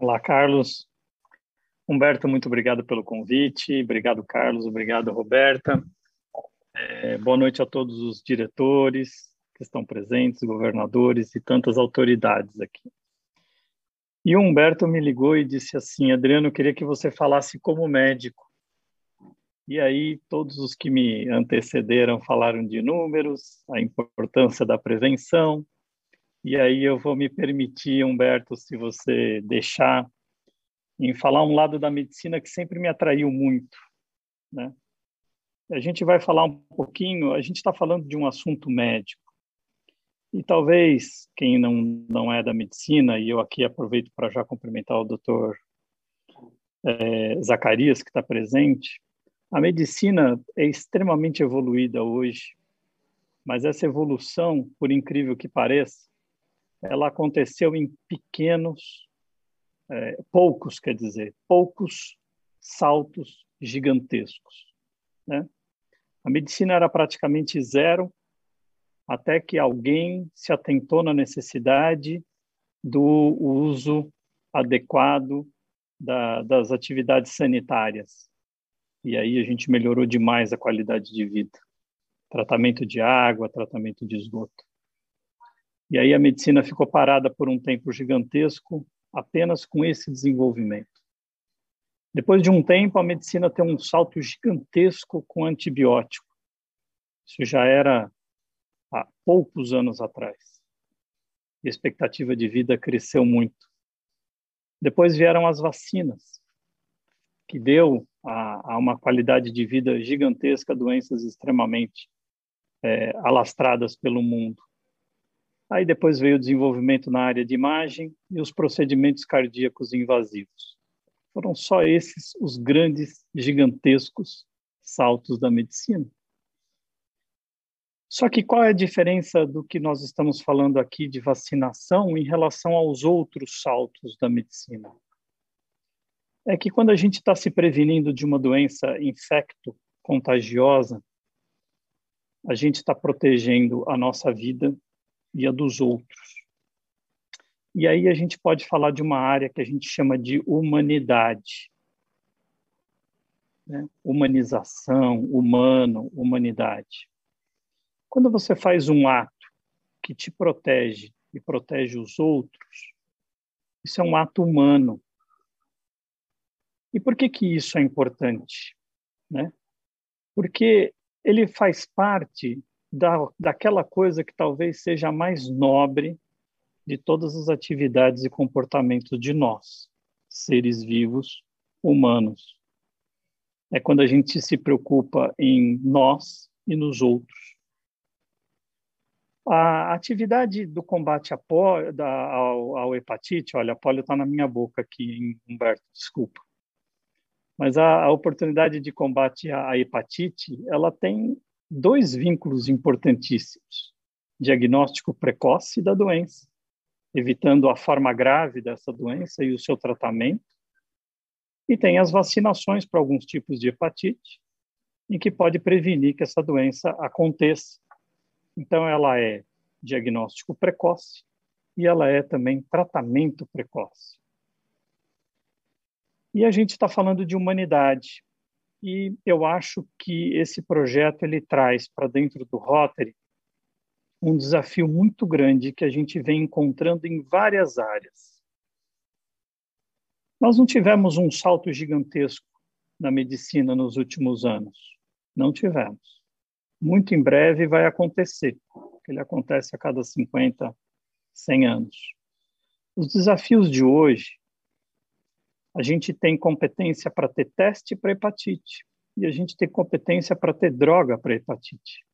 Olá, Carlos. Humberto, muito obrigado pelo convite. Obrigado, Carlos. Obrigado, Roberta. É, boa noite a todos os diretores que estão presentes, governadores e tantas autoridades aqui. E o Humberto me ligou e disse assim: Adriano, eu queria que você falasse como médico. E aí, todos os que me antecederam falaram de números, a importância da prevenção. E aí, eu vou me permitir, Humberto, se você deixar, em falar um lado da medicina que sempre me atraiu muito. Né? A gente vai falar um pouquinho, a gente está falando de um assunto médico. E talvez quem não, não é da medicina, e eu aqui aproveito para já cumprimentar o doutor é, Zacarias, que está presente, a medicina é extremamente evoluída hoje, mas essa evolução, por incrível que pareça, ela aconteceu em pequenos, é, poucos, quer dizer, poucos saltos gigantescos. Né? A medicina era praticamente zero até que alguém se atentou na necessidade do uso adequado da, das atividades sanitárias. E aí a gente melhorou demais a qualidade de vida. Tratamento de água, tratamento de esgoto. E aí a medicina ficou parada por um tempo gigantesco apenas com esse desenvolvimento. Depois de um tempo, a medicina tem um salto gigantesco com antibiótico. Isso já era há poucos anos atrás. A expectativa de vida cresceu muito. Depois vieram as vacinas, que deu a, a uma qualidade de vida gigantesca doenças extremamente é, alastradas pelo mundo. Aí depois veio o desenvolvimento na área de imagem e os procedimentos cardíacos invasivos. Foram só esses os grandes, gigantescos saltos da medicina. Só que qual é a diferença do que nós estamos falando aqui de vacinação em relação aos outros saltos da medicina? É que quando a gente está se prevenindo de uma doença infecto-contagiosa, a gente está protegendo a nossa vida e a dos outros. E aí a gente pode falar de uma área que a gente chama de humanidade. Né? Humanização, humano, humanidade. Quando você faz um ato que te protege e protege os outros, isso é um ato humano. E por que que isso é importante, né? Porque ele faz parte da, daquela coisa que talvez seja a mais nobre de todas as atividades e comportamentos de nós, seres vivos, humanos. É quando a gente se preocupa em nós e nos outros. A atividade do combate à da, ao, ao, hepatite, olha, a polio está na minha boca aqui, Humberto, desculpa. Mas a, a oportunidade de combate à, à hepatite, ela tem dois vínculos importantíssimos. Diagnóstico precoce da doença, evitando a forma grave dessa doença e o seu tratamento. E tem as vacinações para alguns tipos de hepatite, em que pode prevenir que essa doença aconteça então, ela é diagnóstico precoce e ela é também tratamento precoce. E a gente está falando de humanidade. E eu acho que esse projeto ele traz para dentro do Rotary um desafio muito grande que a gente vem encontrando em várias áreas. Nós não tivemos um salto gigantesco na medicina nos últimos anos. Não tivemos muito em breve vai acontecer. Ele acontece a cada 50, 100 anos. Os desafios de hoje, a gente tem competência para ter teste para hepatite e a gente tem competência para ter droga para hepatite.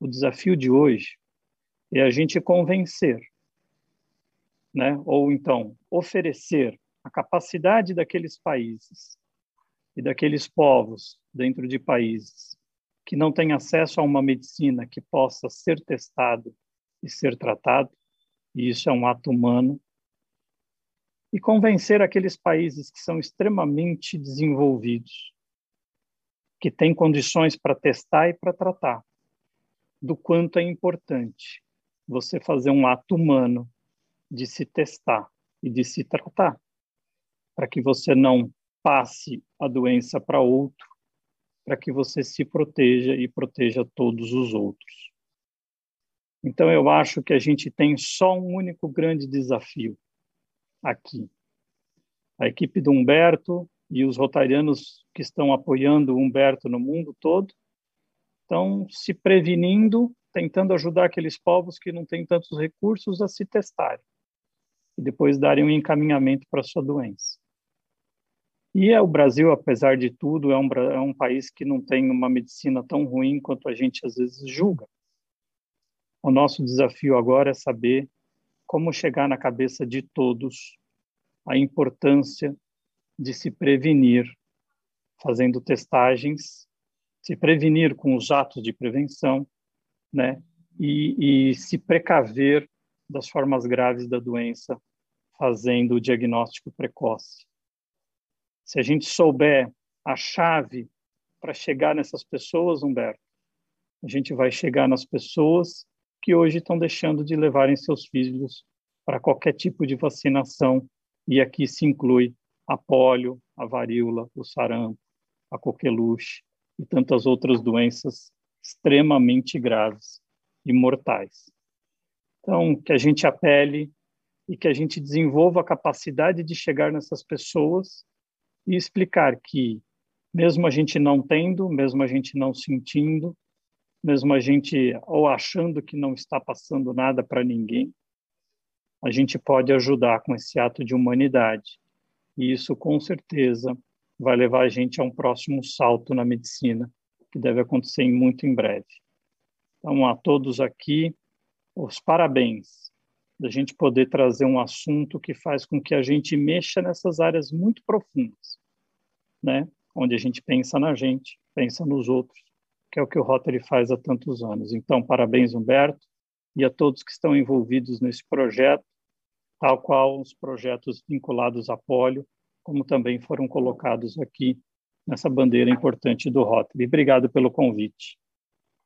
O desafio de hoje é a gente convencer, né? ou então oferecer a capacidade daqueles países e daqueles povos dentro de países que não tem acesso a uma medicina que possa ser testado e ser tratado, e isso é um ato humano, e convencer aqueles países que são extremamente desenvolvidos, que têm condições para testar e para tratar, do quanto é importante você fazer um ato humano de se testar e de se tratar, para que você não passe a doença para outro, para que você se proteja e proteja todos os outros. Então, eu acho que a gente tem só um único grande desafio aqui. A equipe do Humberto e os rotarianos que estão apoiando o Humberto no mundo todo estão se prevenindo, tentando ajudar aqueles povos que não têm tantos recursos a se testarem e depois darem um encaminhamento para sua doença. E é, o Brasil, apesar de tudo, é um, é um país que não tem uma medicina tão ruim quanto a gente às vezes julga. O nosso desafio agora é saber como chegar na cabeça de todos a importância de se prevenir fazendo testagens, se prevenir com os atos de prevenção, né? E, e se precaver das formas graves da doença fazendo o diagnóstico precoce. Se a gente souber a chave para chegar nessas pessoas, Humberto, a gente vai chegar nas pessoas que hoje estão deixando de levarem seus filhos para qualquer tipo de vacinação, e aqui se inclui a polio, a varíola, o sarampo, a coqueluche e tantas outras doenças extremamente graves e mortais. Então, que a gente apele e que a gente desenvolva a capacidade de chegar nessas pessoas e explicar que, mesmo a gente não tendo, mesmo a gente não sentindo, mesmo a gente ou achando que não está passando nada para ninguém, a gente pode ajudar com esse ato de humanidade. E isso, com certeza, vai levar a gente a um próximo salto na medicina, que deve acontecer muito em breve. Então, a todos aqui, os parabéns da gente poder trazer um assunto que faz com que a gente mexa nessas áreas muito profundas, né? Onde a gente pensa na gente, pensa nos outros, que é o que o Rotary faz há tantos anos. Então, parabéns, Humberto, e a todos que estão envolvidos nesse projeto, tal qual os projetos vinculados à polio, como também foram colocados aqui nessa bandeira importante do Rotary. Obrigado pelo convite.